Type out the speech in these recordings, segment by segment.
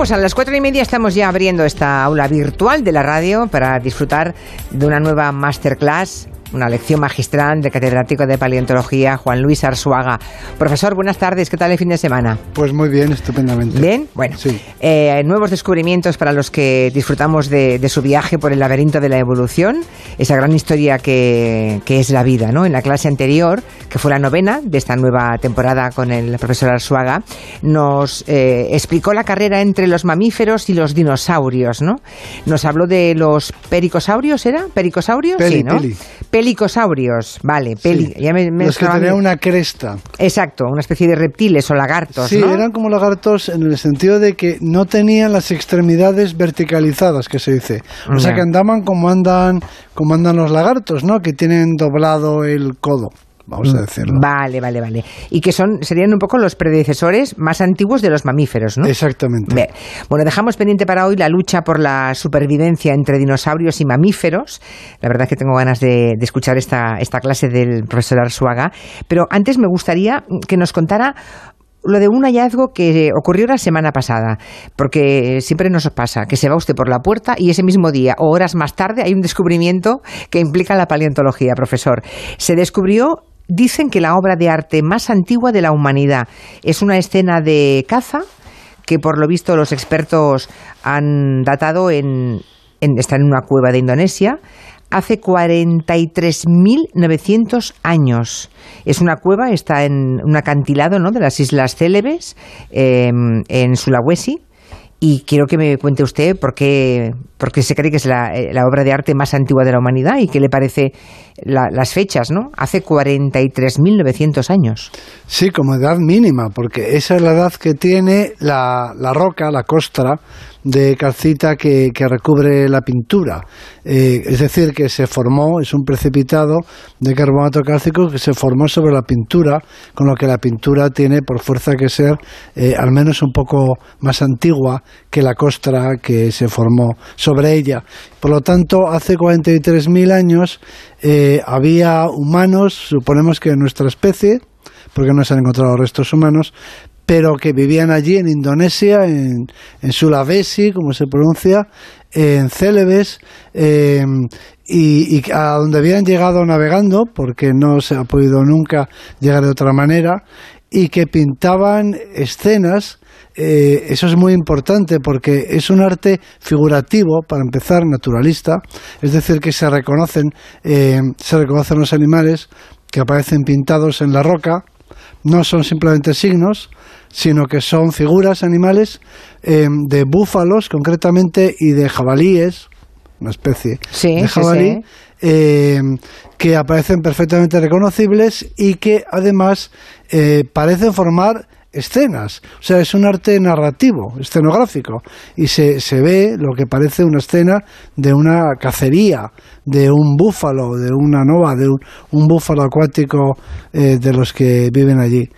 pues a las cuatro y media estamos ya abriendo esta aula virtual de la radio para disfrutar de una nueva masterclass una lección magistral de catedrático de paleontología Juan Luis Arzuaga. Profesor, buenas tardes, ¿qué tal el fin de semana? Pues muy bien, estupendamente. ¿Bien? Bueno, sí. Eh, nuevos descubrimientos para los que disfrutamos de, su viaje por el laberinto de la evolución, esa gran historia que, es la vida, ¿no? En la clase anterior, que fue la novena de esta nueva temporada con el profesor Arzuaga, nos eh, explicó la carrera entre los mamíferos y los dinosaurios, ¿no? Nos habló de los pericosaurios, ¿era? ¿Pericosaurios? sí, ¿no? Pelicosaurios, vale. Peli, los que tenían una cresta. Exacto, una especie de reptiles o lagartos. Sí, eran como lagartos en el sentido de que no tenían las extremidades verticalizadas, que se dice. O sea, que andaban como andan, como andan los lagartos, ¿no? Que tienen doblado el codo vamos a mm, decirlo. Vale, vale, vale. Y que son serían un poco los predecesores más antiguos de los mamíferos, ¿no? Exactamente. Bueno, dejamos pendiente para hoy la lucha por la supervivencia entre dinosaurios y mamíferos. La verdad es que tengo ganas de, escuchar esta, esta clase del profesor Arzuaga. Pero antes me gustaría que nos contara lo de un hallazgo que ocurrió la semana pasada, porque siempre nos pasa que se va usted por la puerta y ese mismo día o horas más tarde hay un descubrimiento que implica la paleontología, profesor. Se descubrió dicen que la obra de arte más antigua de la humanidad es una escena de caza que por lo visto los expertos han datado en, está en una cueva de Indonesia hace 43.900 años. Es una cueva, está en un acantilado ¿no? de las Islas Célebes, em, en Sulawesi, y quiero que me cuente usted por qué, se cree que es la, eh, la, obra de arte más antigua de la humanidad y qué le parece las fechas, ¿no? Hace 43.900 años. Sí, como edad mínima, porque esa es la edad que tiene la, la roca, la costra, de calcita que, recubre la pintura. Eh, es decir, que se formó, es un precipitado de carbonato cálcico que se formó sobre la pintura, con lo que la pintura tiene por fuerza que ser eh, al menos un poco más antigua que la costra que se formó sobre ella. Por lo tanto, hace 43.000 años eh, había humanos, suponemos que de nuestra especie, porque no se han encontrado restos humanos, pero que vivían allí en Indonesia, en, Sulawesi, como se pronuncia, en Celebes, em, y, a donde habían llegado navegando, porque no se ha podido nunca llegar de otra manera, y que pintaban escenas. Eh, eso es muy importante porque es un arte figurativo, para empezar, naturalista, es decir, que se reconocen, em, se reconocen los animales que aparecen pintados en la roca, no son simplemente signos, sino que son figuras animales eh, de búfalos concretamente y de jabalíes, una especie de jabalí, eh, que aparecen perfectamente reconocibles y que además eh, parecen formar escenas. O sea, es un arte narrativo, escenográfico. Y se, se ve lo que parece una escena de una cacería, de un búfalo, de una nova, de un, búfalo acuático eh, de los que viven allí.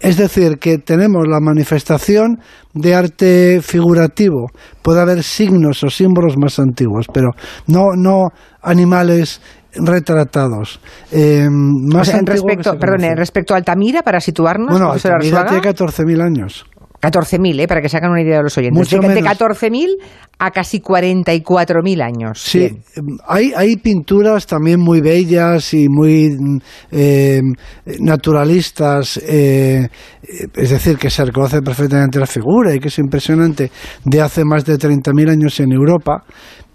Es decir, que tenemos la manifestación de arte figurativo. Puede haber signos o símbolos más antiguos, pero no, no animales retratados. Eh, más respecto, perdón, respecto a Altamira, para situarnos. Bueno, Altamira tiene 14.000 años. 14.000, ¿eh? para que se hagan una idea de los oyentes. Mucho de, de 14.000 a casi 44.000 años. Sí, hay, hay pinturas también muy bellas y muy eh, naturalistas, eh, es decir, que se reconoce perfectamente la figura y que es impresionante, de hace más de 30.000 años en Europa,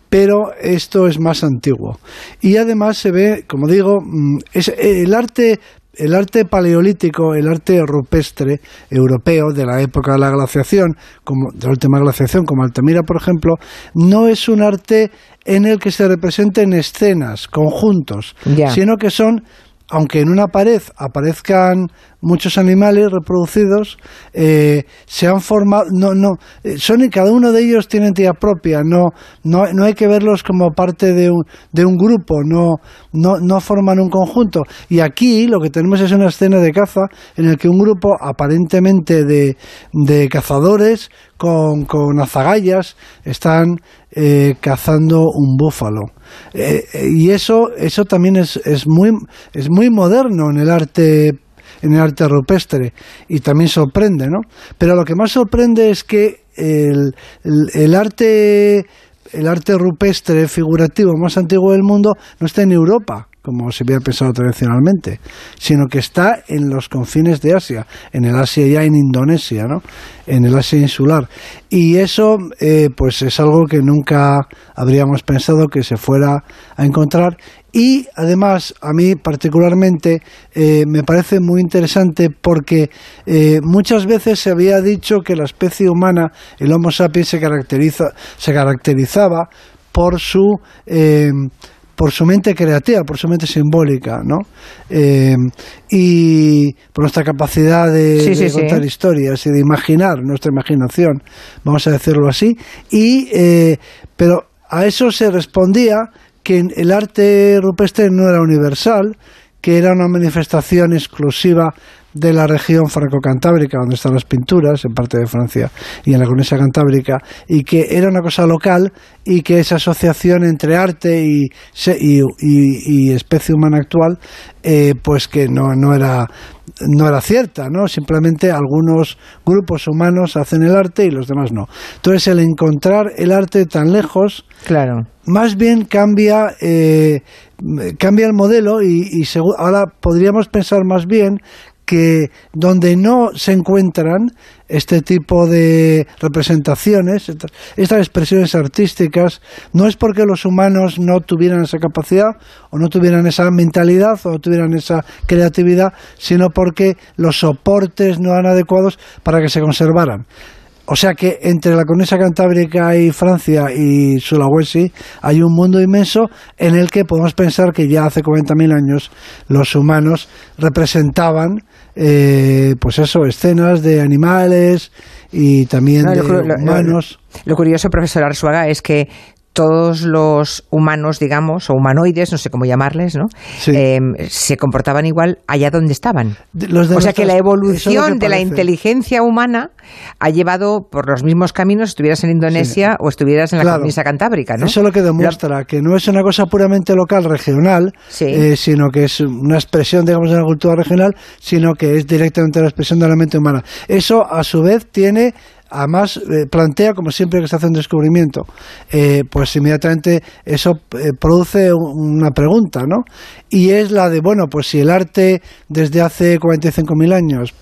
pero esto es más antiguo. Y además se ve, como digo, mm, es, el arte el arte paleolítico, el arte rupestre europeo de la época de la glaciación, como de la última glaciación, como Altamira, por ejemplo, no es un arte en el que se representen escenas, conjuntos, sino que son aunque en una pared aparezcan muchos animales reproducidos, eh, se han formado, no, no, eh, son cada uno de ellos tiene entidad propia, no, no, no hay que verlos como parte de un, de un grupo, no, no, no forman un conjunto. Y aquí lo que tenemos es una escena de caza en el que un grupo aparentemente de, de cazadores con, con azagallas están eh, cazando un búfalo. Eh, y eso, eso también es, es, muy, es muy moderno en el arte en el arte rupestre y también sorprende, ¿no? Pero lo que más sorprende es que el, el arte el arte rupestre figurativo más antiguo del mundo no está en Europa, como se había pensado tradicionalmente, sino que está en los confines de Asia, en el Asia ya en Indonesia, ¿no? en el Asia insular. Y eso eh, pues es algo que nunca habríamos pensado que se fuera a encontrar. Y además, a mí particularmente eh, me parece muy interesante porque eh, muchas veces se había dicho que la especie humana, el Homo sapiens, se, caracteriza, se caracterizaba por su por su mente creativa, por su mente simbólica, ¿no? Eh, y por nuestra capacidad de, contar historias y de imaginar, nuestra imaginación, vamos a decirlo así. Y, eh, pero a eso se respondía que el arte rupestre no era universal, que era una manifestación exclusiva de la región franco-cantábrica, donde están las pinturas, en parte de Francia y en la cornisa cantábrica, y que era una cosa local y que esa asociación entre arte y, y, especie humana actual, eh, pues que no, no, era, no era cierta, ¿no? Simplemente algunos grupos humanos hacen el arte y los demás no. Entonces, el encontrar el arte tan lejos, claro. más bien cambia, eh, cambia el modelo y, y ahora podríamos pensar más bien que donde no se encuentran este tipo de representaciones, estas expresiones artísticas, no es porque los humanos no tuvieran esa capacidad o no tuvieran esa mentalidad o no tuvieran esa creatividad, sino porque los soportes no eran adecuados para que se conservaran. O sea que entre la cornisa cantábrica y Francia y Sulawesi hay un mundo inmenso en el que podemos pensar que ya hace 40.000 años los humanos representaban, eh, pues eso, escenas de animales y también de humanos. Lo, curioso, profesor Arzuaga, es que todos los humanos, digamos, o humanoides, no sé cómo llamarles, ¿no? Em, se comportaban igual allá donde estaban. o sea que la evolución de la inteligencia humana ha llevado por los mismos caminos, estuvieras en Indonesia o estuvieras en la claro. cantábrica, ¿no? Eso es lo que demuestra que no es una cosa puramente local, regional, eh, sino que es una expresión, digamos, de la cultura regional, sino que es directamente la expresión de la mente humana. Eso, a su vez, tiene además eh, plantea, como siempre que se hace un descubrimiento, eh, pues inmediatamente eso eh, produce una pregunta, ¿no? Y es la de, bueno, pues si el arte desde hace 45.000 años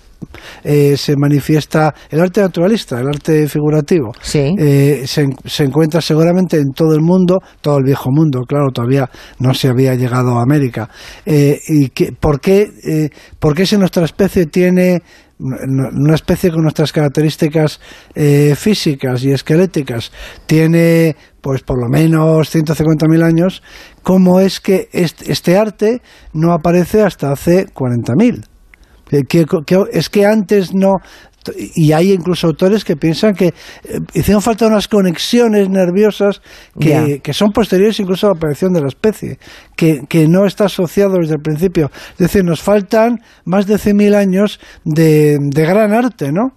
se manifiesta el arte naturalista, el arte figurativo. se, se, encuentra seguramente en todo el mundo, todo el viejo mundo, claro, todavía no se había llegado a América. ¿Y que, por, qué, por qué si nuestra especie tiene una especie con nuestras características eh, físicas y esqueléticas tiene pues por lo menos 150.000 años, ¿cómo es que este, arte no aparece hasta hace 40.000? es que antes no y hay incluso autores que piensan que eh, hicieron falta unas conexiones nerviosas que, que, son posteriores incluso a la aparición de la especie, que, que, no está asociado desde el principio. Es decir, nos faltan más de 100.000 años de, de gran arte, ¿no?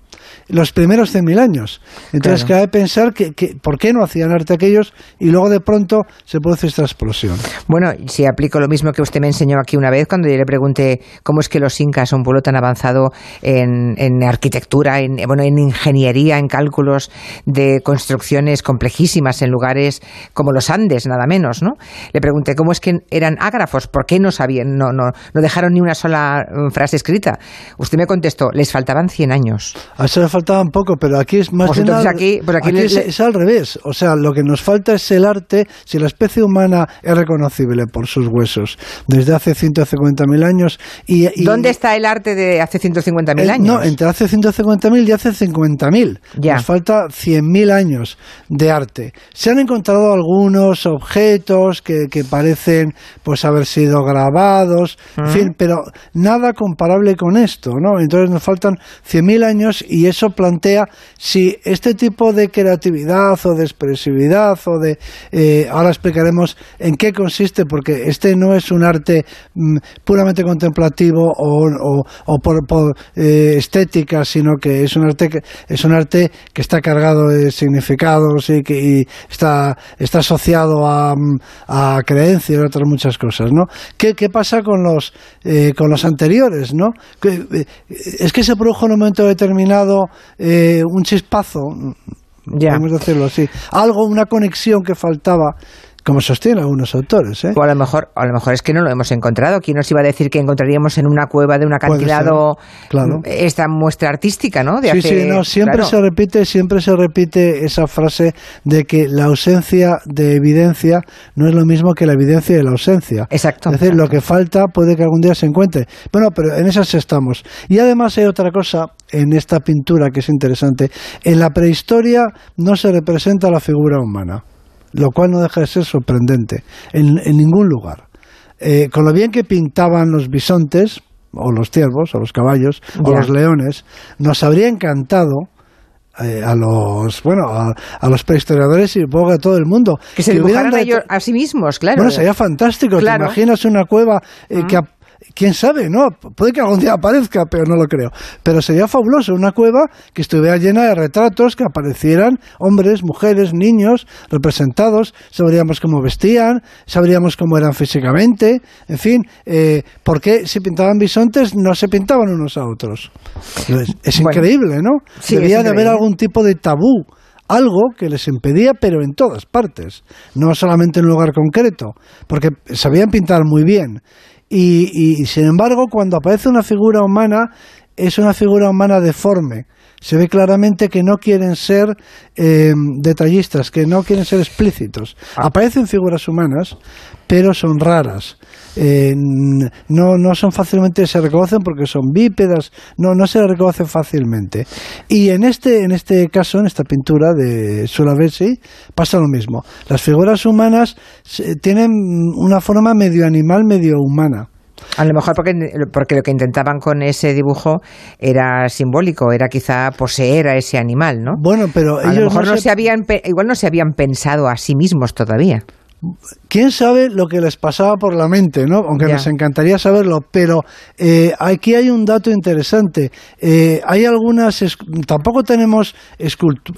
Los primeros 100.000 años. Entonces, cabe pensar que, que, por qué no hacían arte aquellos y luego de pronto se produce esta explosión. Bueno, si aplico lo mismo que usted me enseñó aquí una vez cuando yo le pregunté cómo es que los incas, un pueblo tan avanzado en, en arquitectura, en, bueno, en ingeniería, en cálculos de construcciones complejísimas en lugares como los Andes, nada menos, ¿no? Le pregunté cómo es que eran ágrafos, ¿por qué no sabían, no, no, no dejaron ni una sola mm, frase escrita? Usted me contestó, les faltaban 100 años. Eso le faltaban poco, pero aquí es más pues bien aquí, pues aquí, es, al revés. O sea, lo que nos falta es el arte. Si la especie humana es reconocible por sus huesos desde hace 150.000 años. Y, ¿Dónde está el arte de hace 150.000 eh, años? No, entre hace 150.000 y hace 50.000. Nos falta 100.000 años de arte. Se han encontrado algunos objetos que, que parecen pues haber sido grabados, en fin, pero nada comparable con esto, ¿no? Entonces nos faltan 100.000 años y eso plantea si este tipo de creatividad o de expresividad o de... Eh, ahora explicaremos en qué consiste, porque este no es un arte mm, puramente contemplativo o, o, por, eh, estética, sino que es un arte que, es un arte que está cargado de significados y que está, está asociado a, a creencias y otras muchas cosas, ¿no? ¿Qué, qué pasa con los, eh, con los anteriores, no? es que se produjo en un momento determinado eh, un chispazo podemos decirlo así. Algo, una conexión que faltaba como sostienen algunos autores. ¿eh? O a lo mejor, a lo mejor es que no lo hemos encontrado. ¿Quién nos iba a decir que encontraríamos en una cueva de un acantilado claro. esta muestra artística, ¿no? sí, sí, no, siempre se repite, siempre se repite esa frase de que la ausencia de evidencia no es lo mismo que la evidencia de la ausencia. Exacto. Es decir, lo que falta puede que algún día se encuentre. Bueno, pero en esas estamos. Y además hay otra cosa en esta pintura que es interesante. En la prehistoria no se representa la figura humana lo cual no deja de ser sorprendente en, ningún lugar. Eh, con lo bien que pintaban los bisontes, o los ciervos, o los caballos, o los leones, nos habría encantado eh, a los bueno a, los prehistoriadores y supongo a todo el mundo que se dibujaran ellos a sí mismos claro. Bueno sería fantástico te imaginas una cueva eh, que quién sabe, ¿no? Puede que algún día aparezca, pero no lo creo. Pero sería fabuloso una cueva que estuviera llena de retratos que aparecieran hombres, mujeres, niños representados, sabríamos cómo vestían, sabríamos cómo eran físicamente, en fin, eh, ¿por qué si pintaban bisontes no se pintaban unos a otros? Es, increíble, ¿no? Debía de haber algún tipo de tabú algo que les impedía, pero en todas partes, no solamente en un lugar concreto, porque sabían pintar muy bien. Y, sin embargo, cuando aparece una figura humana, es una figura humana deforme. Se ve claramente que no quieren ser eh, detallistas, que no quieren ser explícitos. Ah. Aparecen figuras humanas, pero son raras. Eh, no, no son fácilmente, se reconocen porque son bípedas, no, no se reconocen fácilmente. Y en este, en este caso, en esta pintura de Sulawesi, pasa lo mismo. Las figuras humanas tienen una forma medio animal, medio humana. A lo mejor porque, porque lo que intentaban con ese dibujo era simbólico, era quizá poseer a ese animal, ¿no? Bueno, pero a lo mejor no se habían, igual no se habían pensado a sí mismos todavía quién sabe lo que les pasaba por la mente, ¿no? Aunque nos encantaría saberlo, pero eh, aquí hay un dato interesante. Eh, hay algunas, tampoco tenemos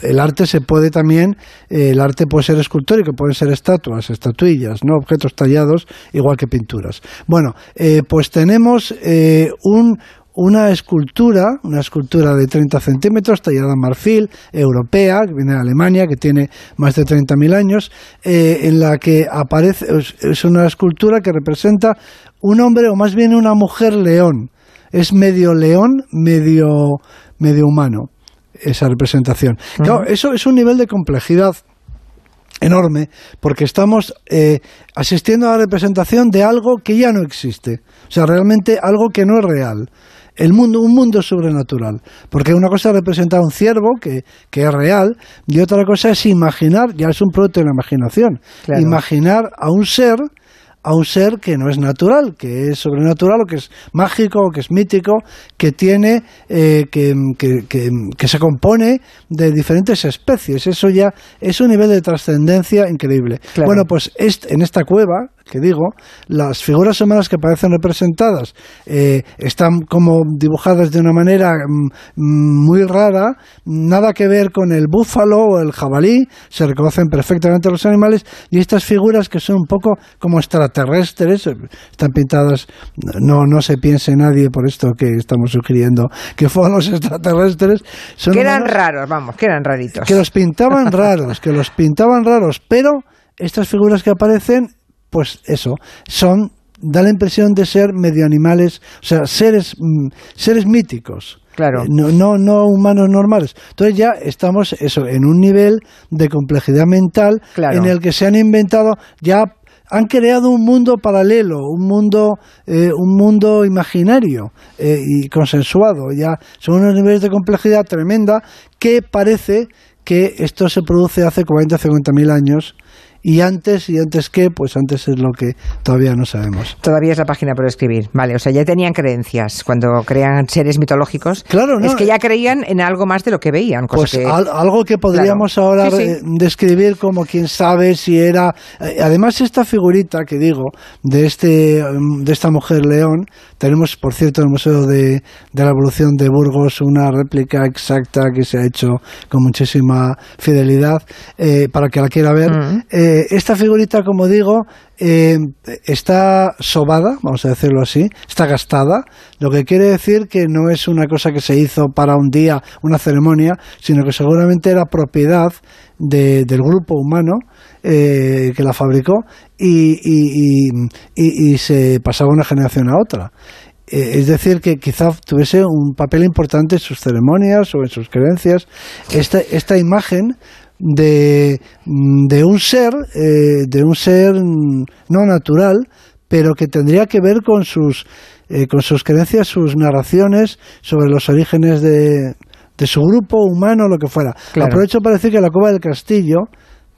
el arte se puede también, eh, el arte puede ser escultórico, pueden ser estatuas, estatuillas, no objetos tallados, igual que pinturas. Bueno, pues tenemos un una escultura, una escultura de 30 centímetros, tallada en marfil, europea, que viene de Alemania, que tiene más de 30.000 años, eh, en la que aparece, es una escultura que representa un hombre o más bien una mujer león. Es medio león, medio, medio humano, esa representación. Claro, eso es un nivel de complejidad enorme porque estamos eh, asistiendo a la representación de algo que ya no existe. O sea, realmente algo que no es real el mundo, un mundo sobrenatural. Porque una cosa es representar un ciervo, que, que es real, y otra cosa es imaginar, ya es un producto de la imaginación, imaginar a un ser a un ser que no es natural, que es sobrenatural o que es mágico o que es mítico, que tiene, eh, que, que, se compone de diferentes especies. Eso ya es un nivel de trascendencia increíble. Bueno, pues en esta cueva, que digo, las figuras humanas que aparecen representadas eh, están como dibujadas de una manera mm, mm, muy rara, nada que ver con el búfalo o el jabalí, se reconocen perfectamente los animales, y estas figuras que son un poco como extraterrestres, están pintadas, no, no se piense nadie por esto que estamos sugiriendo, que fueron los extraterrestres. Son que eran raros, vamos, que eran raritos. Que los pintaban raros, que los pintaban raros, pero estas figuras que aparecen pues eso, son, da la impresión de ser medio animales, o sea, seres, mm, seres míticos. Claro. Eh, no, no, no, humanos normales. Entonces ya estamos eso, en un nivel de complejidad mental en el que se han inventado ya han creado un mundo paralelo, un mundo, eh, un mundo imaginario eh, y consensuado. Ya son unos niveles de complejidad tremenda que parece que esto se produce hace 40 o 50 mil años y antes, y antes qué, pues antes es lo que todavía no sabemos. Todavía es la página por escribir. Vale, o sea, ya tenían creencias cuando crean seres mitológicos. Claro, ¿no? Es que ya creían en algo más de lo que veían. pues algo que podríamos ahora describir como quién sabe si era. Eh, además, esta figurita que digo, de, este, mm, de esta mujer león, tenemos, por cierto, en el Museo de, de la Evolución de Burgos una réplica exacta que se ha hecho con muchísima fidelidad eh, para que la quiera ver. Mm. Eh, eh, esta figurita, como digo, eh, está sobada, vamos a decirlo así, está gastada, lo que quiere decir que no es una cosa que se hizo para un día, una ceremonia, sino que seguramente era propiedad del grupo humano que la fabricó y, y, se pasaba una generación a otra. Eh, es decir, que quizá tuviese un papel importante en sus ceremonias o en sus creencias. Esta, esta imagen de, de un ser, eh, de un ser no natural, pero que tendría que ver con sus, eh, con sus creencias, sus narraciones sobre los orígenes de, de su grupo humano, lo que fuera. Aprovecho para decir que la Cueva del Castillo,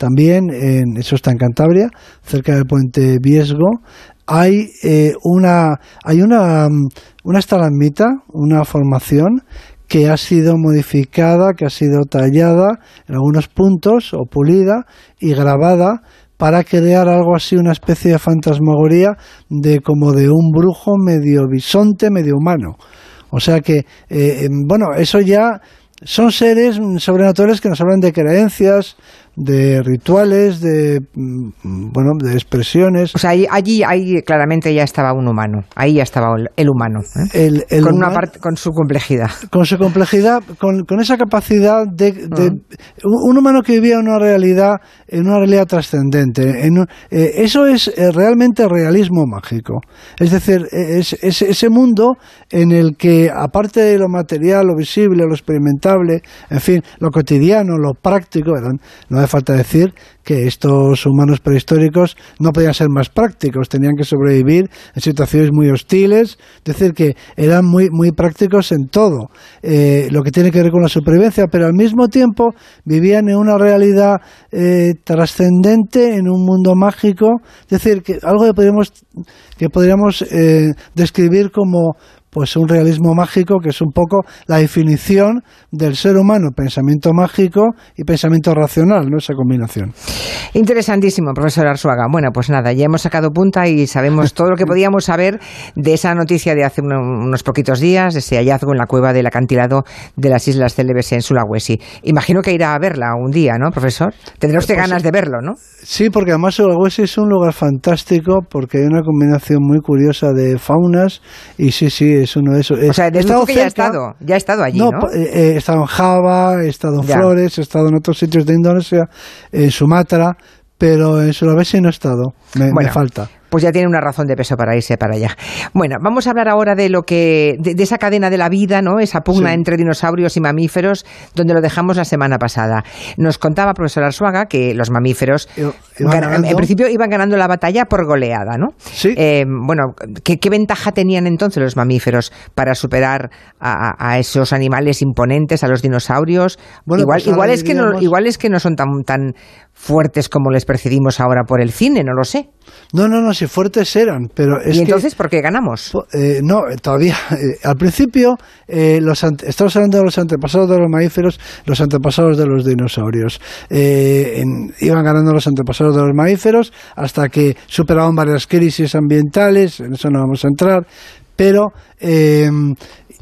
también, en, eso está en Cantabria, cerca del puente Viesgo, hay eh, una hay una, mm, una estalagmita, una formación que ha sido modificada, que ha sido tallada en algunos puntos o pulida y grabada para crear algo así, una especie de fantasmagoría de como de un brujo medio bisonte, medio humano. O sea que, eh, bueno, eso ya son seres sobrenaturales que nos hablan de creencias, de rituales, de mm, bueno, de expresiones. O sea, allí, ahí claramente ya estaba un humano, ahí ya estaba el humano, ¿eh? con una parte, con su complejidad, con su complejidad, con, con esa capacidad de, un humano que vivía en una realidad, en una realidad trascendente. En, eh, eso es eh, realmente realismo mágico. Es decir, es, es, ese mundo en el que aparte de lo material, lo visible, lo experimentable, en fin, lo cotidiano, lo práctico, no hace falta decir que estos humanos prehistóricos no podían ser más prácticos, tenían que sobrevivir en situaciones muy hostiles, es decir, que eran muy, muy prácticos en todo, eh, lo que tiene que ver con la supervivencia, pero al mismo tiempo vivían en una realidad eh, trascendente, en un mundo mágico, es decir, que algo que podríamos, que podríamos eh, describir como pues un realismo mágico que es un poco la definición del ser humano, pensamiento mágico y pensamiento racional, ¿no? Esa combinación. Interesantísimo, profesor Arzuaga. Bueno, pues nada, ya hemos sacado punta y sabemos todo lo que podíamos saber de esa noticia de hace unos poquitos días, de ese hallazgo en la cueva del acantilado de las Islas Célebes en Sulawesi. Imagino que irá a verla un día, ¿no, profesor? Tendrá usted pues ganas de verlo, ¿no? Sí, porque además Sulawesi es un lugar fantástico porque hay una combinación muy curiosa de faunas y sí, sí, es uno de esos. O sea, desde que ya ha estado, ya ha estado allí, ¿no? Eh, eh, he estado en Java, he estado en Flores, he estado en otros sitios de Indonesia, en Sumatra, pero en Sulawesi no he estado, me falta pues ya tiene una razón de peso para irse para allá. Bueno, vamos a hablar ahora de lo que, de, esa cadena de la vida, ¿no? Esa pugna entre dinosaurios y mamíferos, donde lo dejamos la semana pasada. Nos contaba profesor Arzuaga que los mamíferos, en principio, iban ganando la batalla por goleada, ¿no? Sí. Eh, bueno, ¿qué, ventaja tenían entonces los mamíferos para superar a, esos animales imponentes, a los dinosaurios? igual, pues igual es que no, igual es que no son tan, tan fuertes como les percibimos ahora por el cine, no lo sé. No, no, no, si fuertes eran, pero es ¿Y entonces por qué ganamos? Eh, no, todavía. Eh, al principio, eh, los estamos hablando de los antepasados de los mamíferos, los antepasados de los dinosaurios. iban ganando los antepasados de los mamíferos hasta que superaban varias crisis ambientales, en eso no vamos a entrar, pero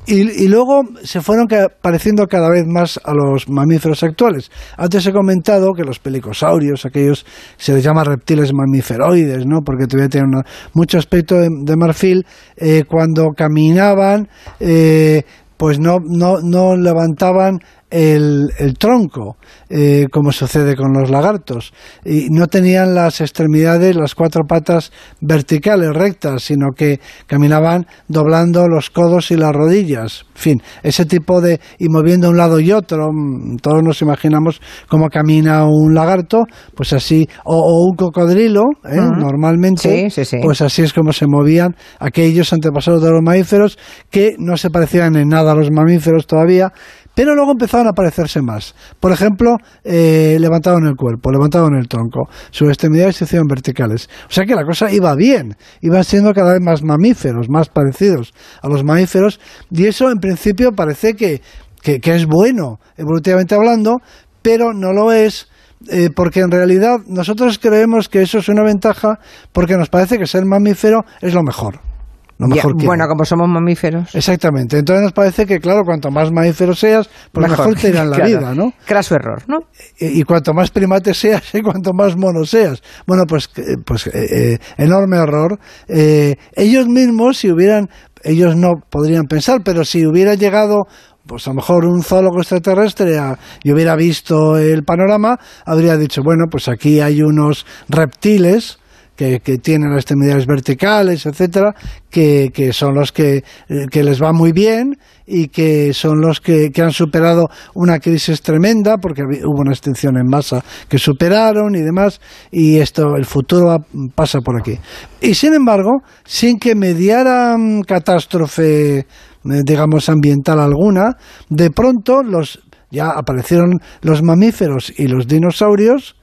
y, luego se fueron pareciendo cada vez más a los mamíferos actuales. Antes he comentado que los pelicosaurios, aquellos se les llama reptiles mamíferoides, ¿no? porque todavía tienen mucho aspecto de, marfil, eh, cuando caminaban, eh, pues no, no, no levantaban el, el tronco, eh, como sucede con los lagartos, y no tenían las extremidades, las cuatro patas verticales, rectas, sino que caminaban doblando los codos y las rodillas. En fin, ese tipo de. y moviendo un lado y otro. Mm, todos nos imaginamos cómo camina un lagarto, pues así, o, un cocodrilo, ¿eh? normalmente, pues así es como se movían aquellos antepasados de los mamíferos que no se parecían en nada a los mamíferos todavía, pero luego empezaron a parecerse más. Por ejemplo, eh, levantaban el cuerpo, levantaban el tronco, sus extremidades se hicieron verticales. O sea que la cosa iba bien, iban siendo cada vez más mamíferos, más parecidos a los mamíferos, y eso en principio parece que, que, es bueno, evolutivamente hablando, pero no lo es eh, porque en realidad nosotros creemos que eso es una ventaja porque nos parece que ser mamífero es lo mejor. Lo mejor Bueno, como somos mamíferos. Exactamente. Entonces nos parece que, claro, cuanto más mamífero seas, pues mejor, te irá la vida, ¿no? Craso error, ¿no? Y, cuanto más primate seas y cuanto más mono seas. Bueno, pues, eh, pues eh, enorme error. ellos mismos, si hubieran, ellos no podrían pensar, pero si hubiera llegado pues a lo mejor un zoólogo extraterrestre y hubiera visto el panorama, habría dicho, bueno, pues aquí hay unos reptiles que, tienen las extremidades verticales, etcétera, que, que son los que, que, les va muy bien y que son los que, que, han superado una crisis tremenda porque hubo una extinción en masa que superaron y demás y esto el futuro pasa por aquí. Y sin embargo sin que mediara catástrofe eh, digamos, ambiental alguna, de pronto los, ya aparecieron los mamíferos y los dinosaurios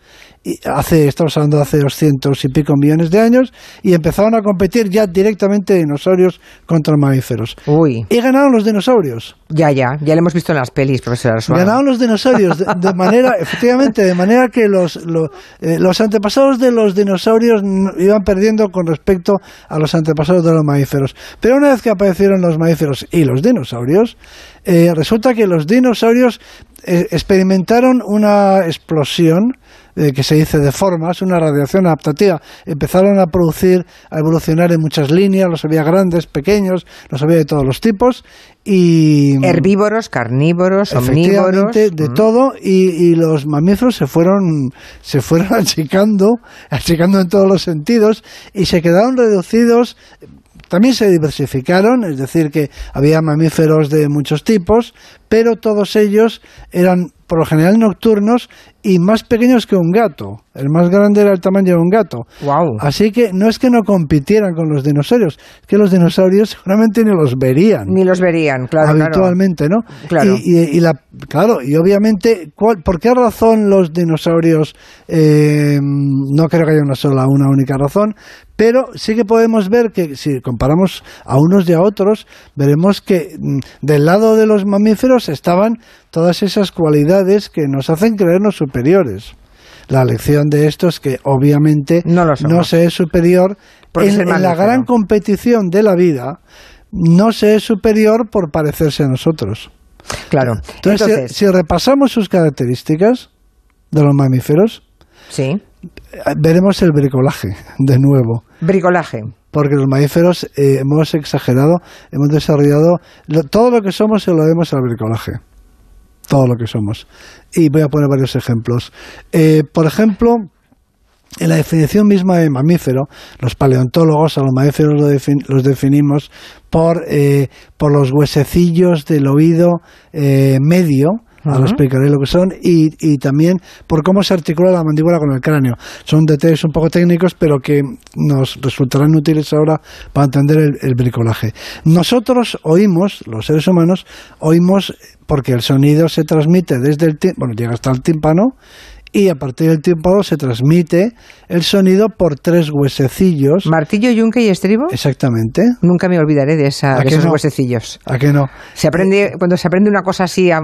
hace, estamos hablando de hace doscientos y pico millones de años, y empezaron a competir ya directamente dinosaurios contra mamíferos. Uy. Y ganaron los dinosaurios. Ya, ya, ya lo hemos visto en las pelis, profesor Ganaron los dinosaurios, de, manera, efectivamente, de manera que los, eh, los, antepasados de los dinosaurios iban perdiendo con respecto a los antepasados de los mamíferos. Pero una vez que aparecieron los mamíferos y los dinosaurios, eh, resulta que los dinosaurios eh, experimentaron una explosión eh, que se dice de formas, una radiación adaptativa. Empezaron a producir, a evolucionar en muchas líneas, los había grandes, pequeños, los había de todos los tipos. Y, Herbívoros, carnívoros, omnívoros. de mm. todo, y, los mamíferos se fueron, se fueron achicando, achicando en todos los sentidos, y se quedaron reducidos también se diversificaron, es decir, que había mamíferos de muchos tipos, pero todos ellos eran por lo general nocturnos y más pequeños que un gato. El más grande era el tamaño de un gato. Wow. Así que no es que no compitieran con los dinosaurios, es que los dinosaurios seguramente ni los verían. Ni los verían, claro. Habitualmente, ¿no? Claro. Y, la, claro, y obviamente, ¿por qué razón los dinosaurios? Eh, no creo que haya una sola, una única razón, pero sí que podemos ver que si comparamos a unos y a otros, veremos que mm, del lado de los mamíferos estaban todas esas cualidades que nos hacen creernos superiores. La lección de esto es que obviamente no, se es superior en, la gran competición de la vida, no se es superior por parecerse a nosotros. Claro. Entonces, Si, repasamos sus características de los mamíferos, sí. veremos el bricolaje de nuevo. Bricolaje. Porque los mamíferos eh, hemos exagerado, hemos desarrollado, todo lo que somos se lo debemos al bricolaje todo lo que somos. Y voy a poner varios ejemplos. Eh, por ejemplo, en la definición misma de mamífero, los paleontólogos a los mamíferos los definimos por, eh, por los huesecillos del oído eh, medio, ahora explicaré lo que son, y, y, también por cómo se articula la mandíbula con el cráneo. Son detalles un poco técnicos, pero que nos resultarán útiles ahora para entender el, el bricolaje. Nosotros oímos, los seres humanos, oímos porque el sonido se transmite desde el bueno, llega hasta el tímpano y a partir del tímpano se transmite el sonido por tres huesecillos. ¿Martillo, yunque y estribo? Exactamente. Nunca me olvidaré de, esa, esos huesecillos. ¿A qué no? Se aprende, cuando se aprende una cosa así a,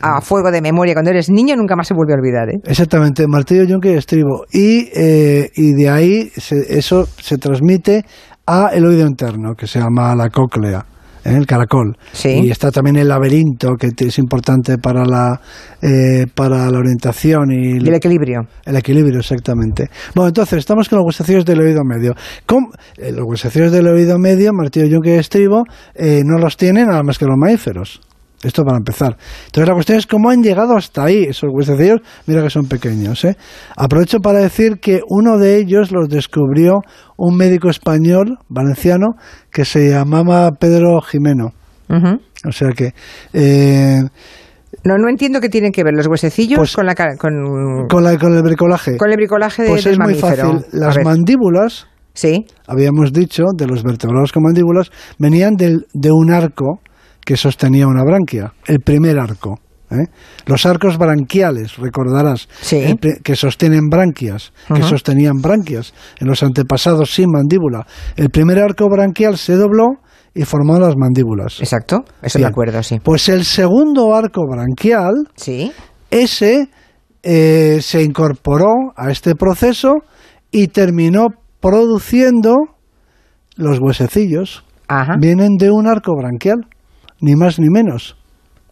a, fuego de memoria, cuando eres niño, nunca más se vuelve a olvidar. ¿eh? Exactamente, martillo, yunque y estribo. Y, eh, y de ahí eso se transmite a el oído interno, que se llama la cóclea. ¿Eh? el caracol. Y está también el laberinto, que es importante para la, eh, para la orientación y, el equilibrio. El equilibrio, exactamente. Bueno, entonces, estamos con los huesecillos del oído medio. Eh, los huesecillos del oído medio, martillo, yunque y estribo, no los tienen nada más que los mamíferos. Esto para empezar. Entonces la cuestión es cómo han llegado hasta ahí esos huesecillos. Mira que son pequeños. ¿eh? Aprovecho para decir que uno de ellos los descubrió un médico español, valenciano, que se llamaba Pedro Jimeno. O sea que... Eh, no, no entiendo qué tienen que ver los huesecillos pues con, la, con, con, el bricolaje. Con el bricolaje de, pues es muy fácil. Las mandíbulas, sí. habíamos dicho, de los vertebrados con mandíbulas, venían del, de un arco que sostenía una branquia, el primer arco. ¿eh? Los arcos branquiales, recordarás, que sostienen branquias, que sostenían branquias en los antepasados sin mandíbula. El primer arco branquial se dobló y formó las mandíbulas. Exacto, eso me acuerdo, sí. Pues el segundo arco branquial, sí. ese eh, se incorporó a este proceso y terminó produciendo los huesecillos vienen de un arco branquial, ni más ni menos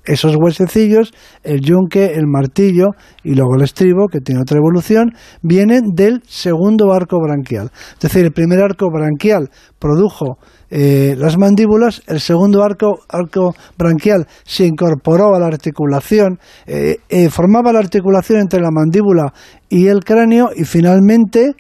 esos huesecillos, el yunque, el martillo y luego el estribo, que tiene otra evolución, vienen del segundo arco branquial. Es decir, el primer arco branquial produjo eh, las mandíbulas, el segundo arco, arco branquial se incorporó a la articulación, eh, eh, formaba la articulación entre la mandíbula y el cráneo y finalmente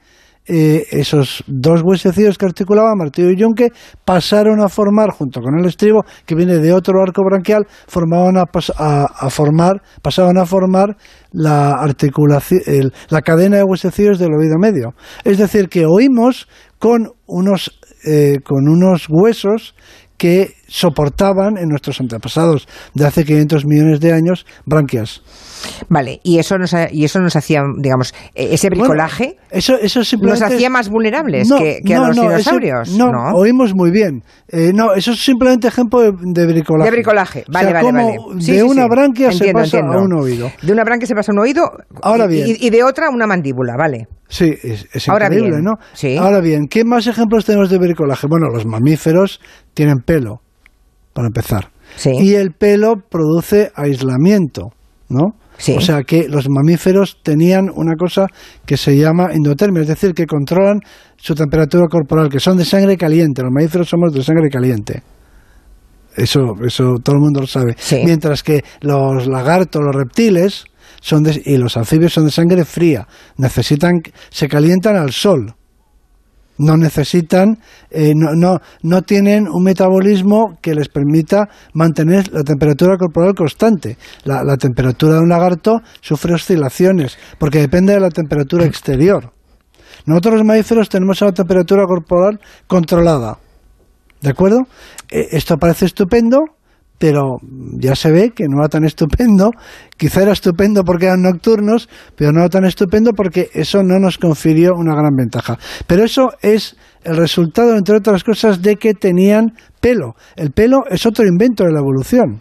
eh, esos dos huesecillos que articulaban, martillo y yunque, pasaron a formar, junto con el estribo, que viene de otro arco branquial, formaban a, a, formar, pasaban a formar la articulación, la cadena de huesecillos del oído medio. Es decir, que oímos con unos, eh, con unos huesos que soportaban en nuestros antepasados de hace 500 millones de años branquias. Vale, y eso nos, y eso nos hacía, digamos, e, ese bricolaje eso, eso nos hacía más vulnerables que, a los dinosaurios. no, oímos muy bien. Eh, no, eso es simplemente ejemplo de, bricolaje. De bricolaje, vale, vale, vale. de una branquia se pasa a un oído. De una branquia se pasa a un oído Ahora bien. Y, de otra una mandíbula, vale. Sí, es, Ahora increíble, ¿no? Sí. Ahora bien, ¿qué más ejemplos tenemos de bricolaje? Bueno, los mamíferos tienen pelo, para empezar. Sí. Y el pelo produce aislamiento, ¿no? O sea que los mamíferos tenían una cosa que se llama endotermia, es decir, que controlan su temperatura corporal, que son de sangre caliente. Los mamíferos somos de sangre caliente. Eso, eso todo el mundo lo sabe. Mientras que los lagartos, los reptiles son y los anfibios son de sangre fría. Necesitan, se calientan al sol no necesitan, eh, no, no, no tienen un metabolismo que les permita mantener la temperatura corporal constante. La, temperatura de un lagarto sufre oscilaciones porque depende de la temperatura exterior. Nosotros los mamíferos tenemos la temperatura corporal controlada. ¿De acuerdo? Eh, esto parece estupendo, pero ya se ve que no era tan estupendo. Quizá era estupendo porque eran nocturnos, pero no era tan estupendo porque eso no nos confirió una gran ventaja. Pero eso es el resultado, entre otras cosas, de que tenían pelo. El pelo es otro invento de la evolución.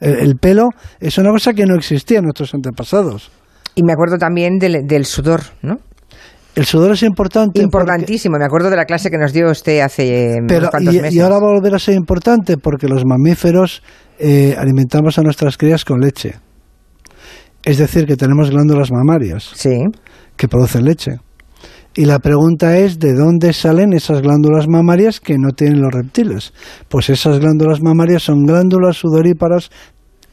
el, pelo es una cosa que no existía en nuestros antepasados. Y me acuerdo también del, del sudor, ¿no? El sudor es importante. Importantísimo, me acuerdo de la clase que nos dio usted hace unos cuantos y, meses. Y ahora va a volver a ser importante porque los mamíferos eh, alimentamos a nuestras crías con leche. Es decir, que tenemos glándulas mamarias sí. que producen leche. Y la pregunta es, ¿de dónde salen esas glándulas mamarias que no tienen los reptiles? Pues esas glándulas mamarias son glándulas sudoríparas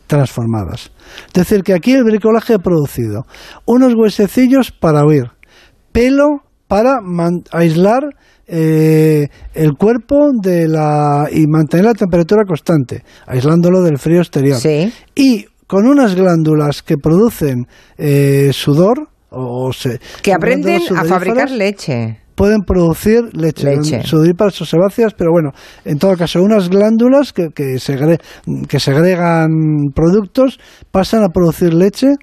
transformadas. Es decir, que aquí el bricolaje ha producido unos huesecillos para oír, pelo para aislar eh, el cuerpo de la y mantener la temperatura constante, aislándolo del frío exterior. Y con unas glándulas que producen eh, sudor o se, que aprenden a fabricar leche pueden producir leche, leche. sudoríparas sebáceas, pero bueno, en todo caso, unas glándulas que, que, que segregan productos pasan a producir leche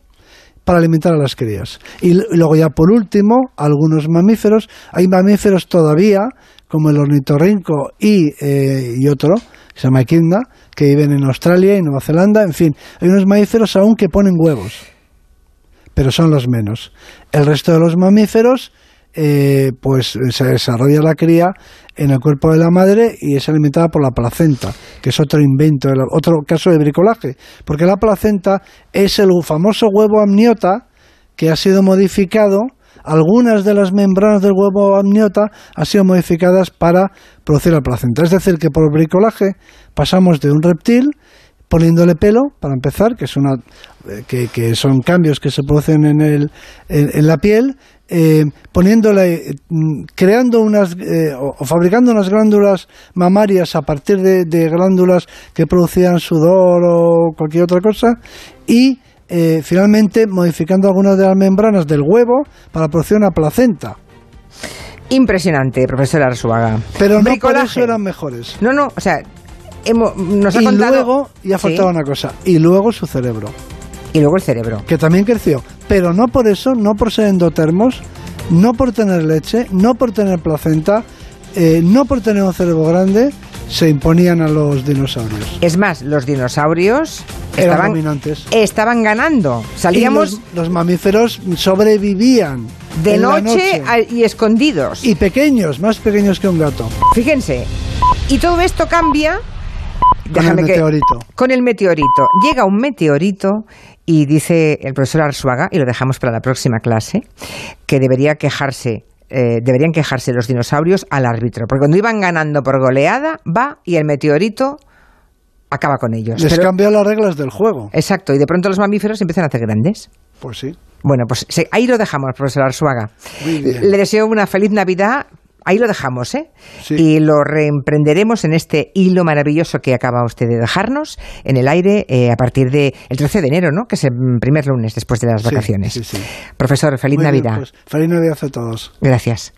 para alimentar a las crías. Y luego ya por último, algunos mamíferos, hay mamíferos todavía, como el ornitorrinco y, eh, y otro, que se llama equidna, que viven en Australia y Nueva Zelanda, en fin, hay unos mamíferos aún que ponen huevos, pero son los menos. El resto de los mamíferos eh, pues se desarrolla la cría en el cuerpo de la madre y es alimentada por la placenta, que es otro invento, otro caso de bricolaje, porque la placenta es el famoso huevo amniota que ha sido modificado, algunas de las membranas del huevo amniota han sido modificadas para producir la placenta. Es decir, que por bricolaje pasamos de un reptil poniéndole pelo, para empezar, que, es una, eh, que, son cambios que se producen en, el, en la piel, eh, poniéndole, mm, creando unas eh, o, fabricando unas glándulas mamarias a partir de, glándulas que producían sudor o cualquier otra cosa y eh, finalmente modificando algunas de las membranas del huevo para producir una placenta. Impresionante, profesor Arzuaga. Pero no por eso eran mejores. No, no, o sea, hemos, nos ha y contado... luego, y ha faltado una cosa, y luego su cerebro. Y luego el cerebro. Que también creció. Pero no por eso, no por ser endotermos, no por tener leche, no por tener placenta, eh, no por tener un cerebro grande, se imponían a los dinosaurios. Es más, los dinosaurios Eran estaban, dominantes. estaban ganando. Salíamos. los, mamíferos sobrevivían de noche, y escondidos. Y pequeños, más pequeños que un gato. Fíjense. Y todo esto cambia con el meteorito. con el meteorito. Llega un meteorito y dice el profesor Arzuaga, y lo dejamos para la próxima clase, que debería quejarse eh, deberían quejarse los dinosaurios al árbitro, porque cuando iban ganando por goleada, va y el meteorito acaba con ellos. Les cambia las reglas del juego. Exacto, y de pronto los mamíferos empiezan a hacer grandes. Pues sí. Bueno, pues ahí lo dejamos, profesor Arzuaga. Le deseo una feliz Navidad ahí lo dejamos, ¿eh? Y lo reemprenderemos en este hilo maravilloso que acaba usted de dejarnos en el aire eh, a partir del 13 de enero, ¿no? Que es el primer lunes después de las vacaciones. Profesor, feliz Navidad. Pues, feliz Navidad a todos. Gracias.